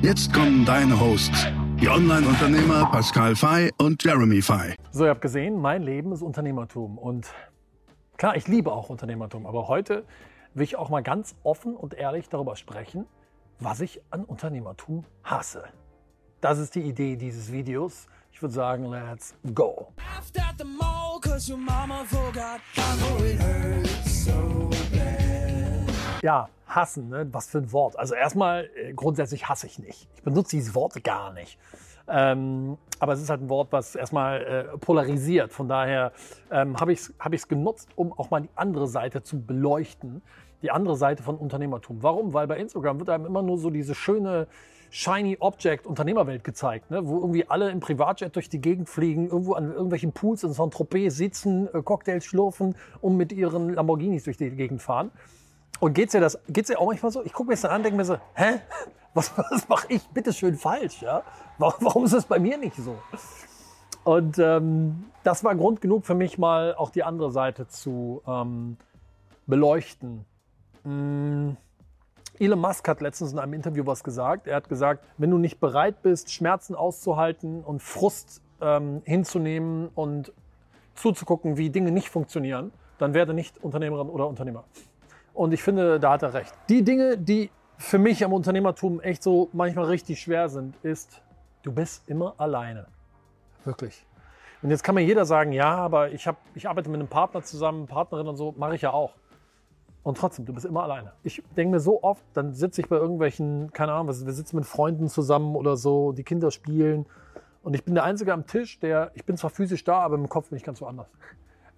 Jetzt kommen deine Hosts, die Online-Unternehmer Pascal Fay und Jeremy Fay. So, ihr habt gesehen, mein Leben ist Unternehmertum. Und klar, ich liebe auch Unternehmertum. Aber heute will ich auch mal ganz offen und ehrlich darüber sprechen, was ich an Unternehmertum hasse. Das ist die Idee dieses Videos. Ich würde sagen, let's go. Ja, hassen, ne? was für ein Wort. Also erstmal, äh, grundsätzlich hasse ich nicht. Ich benutze dieses Wort gar nicht. Ähm, aber es ist halt ein Wort, was erstmal äh, polarisiert. Von daher ähm, habe ich es hab genutzt, um auch mal die andere Seite zu beleuchten. Die andere Seite von Unternehmertum. Warum? Weil bei Instagram wird einem immer nur so diese schöne Shiny Object Unternehmerwelt gezeigt, ne? wo irgendwie alle im Privatjet durch die Gegend fliegen, irgendwo an irgendwelchen Pools in Saint-Tropez sitzen, äh, Cocktails schlurfen und mit ihren Lamborghinis durch die Gegend fahren. Und geht's dir das, geht's dir auch manchmal so? Ich gucke mir das dann an, denke mir so, hä? Was, was mache ich bitte schön falsch? Ja? Warum, warum ist es bei mir nicht so? Und ähm, das war Grund genug für mich mal auch die andere Seite zu ähm, beleuchten. Mm, Elon Musk hat letztens in einem Interview was gesagt. Er hat gesagt, wenn du nicht bereit bist, Schmerzen auszuhalten und Frust ähm, hinzunehmen und zuzugucken, wie Dinge nicht funktionieren, dann werde nicht Unternehmerin oder Unternehmer. Und ich finde, da hat er recht. Die Dinge, die für mich am Unternehmertum echt so manchmal richtig schwer sind, ist, du bist immer alleine. Wirklich. Und jetzt kann mir jeder sagen, ja, aber ich, hab, ich arbeite mit einem Partner zusammen, Partnerin und so, mache ich ja auch. Und trotzdem, du bist immer alleine. Ich denke mir so oft, dann sitze ich bei irgendwelchen, keine Ahnung, wir sitzen mit Freunden zusammen oder so, die Kinder spielen. Und ich bin der Einzige am Tisch, der, ich bin zwar physisch da, aber im Kopf bin ich ganz woanders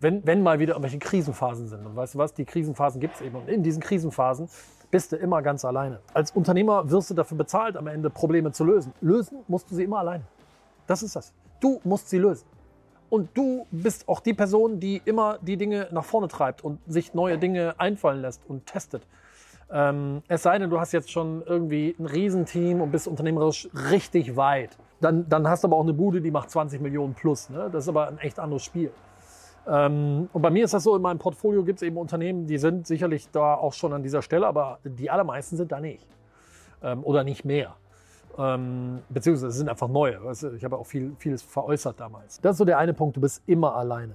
wenn, wenn mal wieder irgendwelche Krisenphasen sind. Und weißt du was, die Krisenphasen gibt es eben. Und in diesen Krisenphasen bist du immer ganz alleine. Als Unternehmer wirst du dafür bezahlt, am Ende Probleme zu lösen. Lösen musst du sie immer alleine. Das ist das. Du musst sie lösen. Und du bist auch die Person, die immer die Dinge nach vorne treibt und sich neue Dinge einfallen lässt und testet. Ähm, es sei denn, du hast jetzt schon irgendwie ein Riesenteam und bist unternehmerisch richtig weit. Dann, dann hast du aber auch eine Bude, die macht 20 Millionen plus. Ne? Das ist aber ein echt anderes Spiel. Ähm, und bei mir ist das so, in meinem Portfolio gibt es eben Unternehmen, die sind sicherlich da auch schon an dieser Stelle, aber die allermeisten sind da nicht. Ähm, oder nicht mehr. Ähm, beziehungsweise sind einfach neue. Ich habe auch viel, vieles veräußert damals. Das ist so der eine Punkt, du bist immer alleine.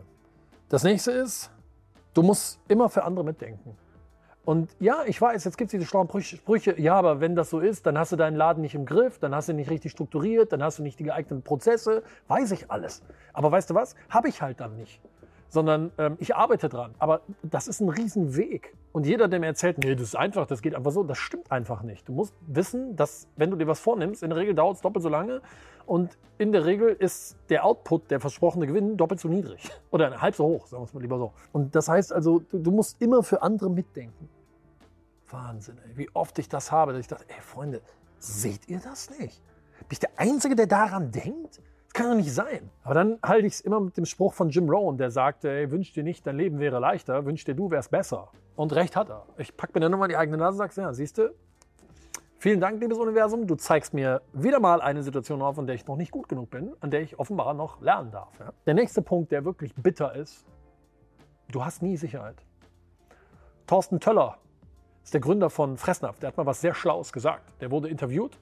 Das nächste ist, du musst immer für andere mitdenken. Und ja, ich weiß, jetzt gibt es diese schlauen Sprüche, ja, aber wenn das so ist, dann hast du deinen Laden nicht im Griff, dann hast du ihn nicht richtig strukturiert, dann hast du nicht die geeigneten Prozesse, weiß ich alles. Aber weißt du was? Habe ich halt dann nicht sondern ähm, ich arbeite dran. Aber das ist ein Riesenweg. Und jeder, der mir erzählt, nee, das ist einfach, das geht einfach so, das stimmt einfach nicht. Du musst wissen, dass wenn du dir was vornimmst, in der Regel dauert es doppelt so lange und in der Regel ist der Output, der versprochene Gewinn, doppelt so niedrig. Oder halb so hoch, sagen wir es mal lieber so. Und das heißt also, du, du musst immer für andere mitdenken. Wahnsinn, ey, wie oft ich das habe, dass ich dachte, ey Freunde, seht ihr das nicht? Bin ich der Einzige, der daran denkt? Kann doch nicht sein. Aber dann halte ich es immer mit dem Spruch von Jim Rohn, der sagte, ey, wünsch dir nicht, dein Leben wäre leichter, wünsch dir, du wärst besser. Und recht hat er. Ich packe mir dann nochmal die eigene Nase und sage, ja, siehst du, vielen Dank, liebes Universum, du zeigst mir wieder mal eine Situation auf, an der ich noch nicht gut genug bin, an der ich offenbar noch lernen darf. Ja? Der nächste Punkt, der wirklich bitter ist, du hast nie Sicherheit. Thorsten Töller ist der Gründer von Fressnapf, der hat mal was sehr Schlaues gesagt. Der wurde interviewt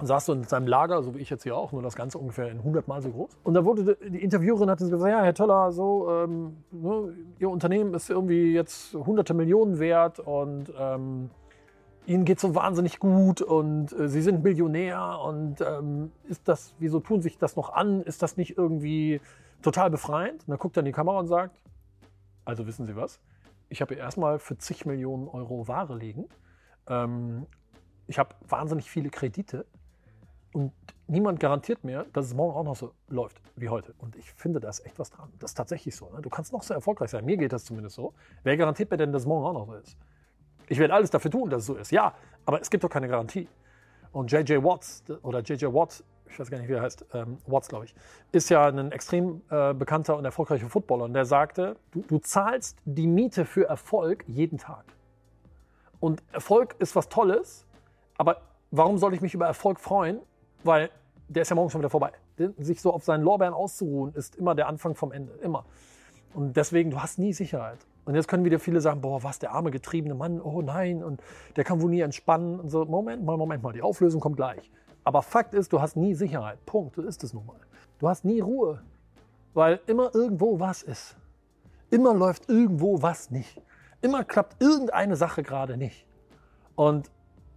saß so in seinem Lager, so wie ich jetzt hier auch, nur das Ganze ungefähr in 100 Mal so groß. Und da wurde die Interviewerin hat gesagt, ja, Herr Töller, so, ähm, ne, Ihr Unternehmen ist irgendwie jetzt hunderte Millionen wert und ähm, Ihnen geht so wahnsinnig gut und äh, Sie sind Millionär und ähm, ist das, wieso tun sich das noch an? Ist das nicht irgendwie total befreiend? Und dann guckt er in die Kamera und sagt, also wissen Sie was? Ich habe hier erstmal für zig Millionen Euro Ware liegen. Ähm, ich habe wahnsinnig viele Kredite und niemand garantiert mir, dass es morgen auch noch so läuft wie heute. Und ich finde, da ist echt was dran. Das ist tatsächlich so. Ne? Du kannst noch so erfolgreich sein. Mir geht das zumindest so. Wer garantiert mir denn, dass es morgen auch noch so ist? Ich werde alles dafür tun, dass es so ist. Ja, aber es gibt doch keine Garantie. Und J.J. Watts oder J.J. Watt, ich weiß gar nicht, wie er heißt, ähm, Watts, glaube ich, ist ja ein extrem äh, bekannter und erfolgreicher Footballer. Und der sagte, du, du zahlst die Miete für Erfolg jeden Tag. Und Erfolg ist was Tolles, aber warum soll ich mich über Erfolg freuen? Weil der ist ja morgen schon wieder vorbei. Sich so auf seinen Lorbeeren auszuruhen, ist immer der Anfang vom Ende. Immer. Und deswegen, du hast nie Sicherheit. Und jetzt können wieder viele sagen, boah, was, der arme, getriebene Mann, oh nein, und der kann wohl nie entspannen. Und so, Moment mal, Moment mal, die Auflösung kommt gleich. Aber Fakt ist, du hast nie Sicherheit. Punkt, so ist es nun mal. Du hast nie Ruhe, weil immer irgendwo was ist. Immer läuft irgendwo was nicht. Immer klappt irgendeine Sache gerade nicht. Und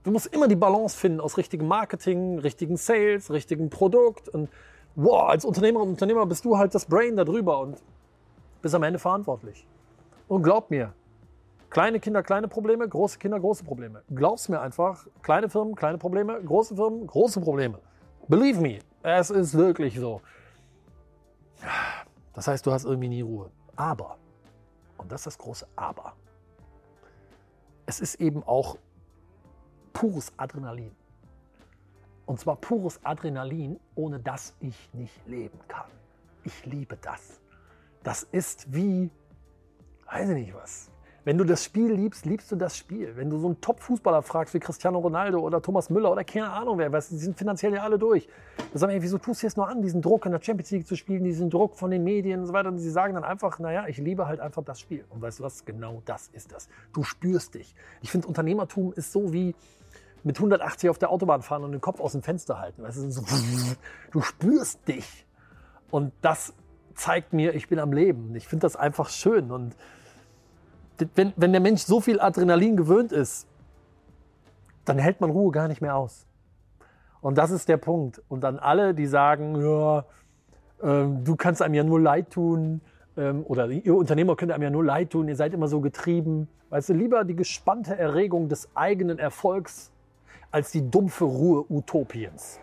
du musst immer die Balance finden aus richtigem Marketing, richtigen Sales, richtigem Produkt. Und wow, als Unternehmer und Unternehmer bist du halt das Brain darüber und bist am Ende verantwortlich. Und glaub mir, kleine Kinder, kleine Probleme, große Kinder, große Probleme. Glaub's mir einfach, kleine Firmen, kleine Probleme, große Firmen, große Probleme. Believe me, es ist wirklich so. Das heißt, du hast irgendwie nie Ruhe. Aber, und das ist das große Aber, es ist eben auch pures Adrenalin. Und zwar pures Adrenalin, ohne das ich nicht leben kann. Ich liebe das. Das ist wie, weiß ich nicht was. Wenn du das Spiel liebst, liebst du das Spiel. Wenn du so einen Top-Fußballer fragst wie Cristiano Ronaldo oder Thomas Müller oder keine Ahnung wer, was, die sind finanziell ja alle durch. Da sagen wir, wieso tust du jetzt nur an, diesen Druck in der Champions League zu spielen, diesen Druck von den Medien und so weiter. Und sie sagen dann einfach, naja, ich liebe halt einfach das Spiel. Und weißt du was? Genau das ist das. Du spürst dich. Ich finde, Unternehmertum ist so wie, mit 180 auf der Autobahn fahren und den Kopf aus dem Fenster halten. Weißt du, so, du spürst dich. Und das zeigt mir, ich bin am Leben. Ich finde das einfach schön. Und wenn, wenn der Mensch so viel Adrenalin gewöhnt ist, dann hält man Ruhe gar nicht mehr aus. Und das ist der Punkt. Und dann alle, die sagen, ja, ähm, du kannst einem ja nur leid tun, ähm, oder ihr Unternehmer könnt einem ja nur leid tun, ihr seid immer so getrieben. Weißt du, lieber die gespannte Erregung des eigenen Erfolgs als die dumpfe Ruhe Utopiens.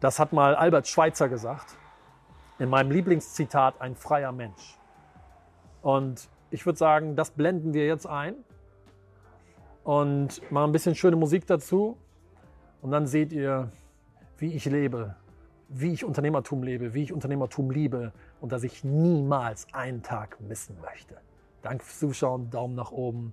Das hat mal Albert Schweitzer gesagt. In meinem Lieblingszitat, ein freier Mensch. Und ich würde sagen, das blenden wir jetzt ein und mal ein bisschen schöne Musik dazu. Und dann seht ihr, wie ich lebe, wie ich Unternehmertum lebe, wie ich Unternehmertum liebe und dass ich niemals einen Tag missen möchte. Danke fürs Zuschauen, Daumen nach oben.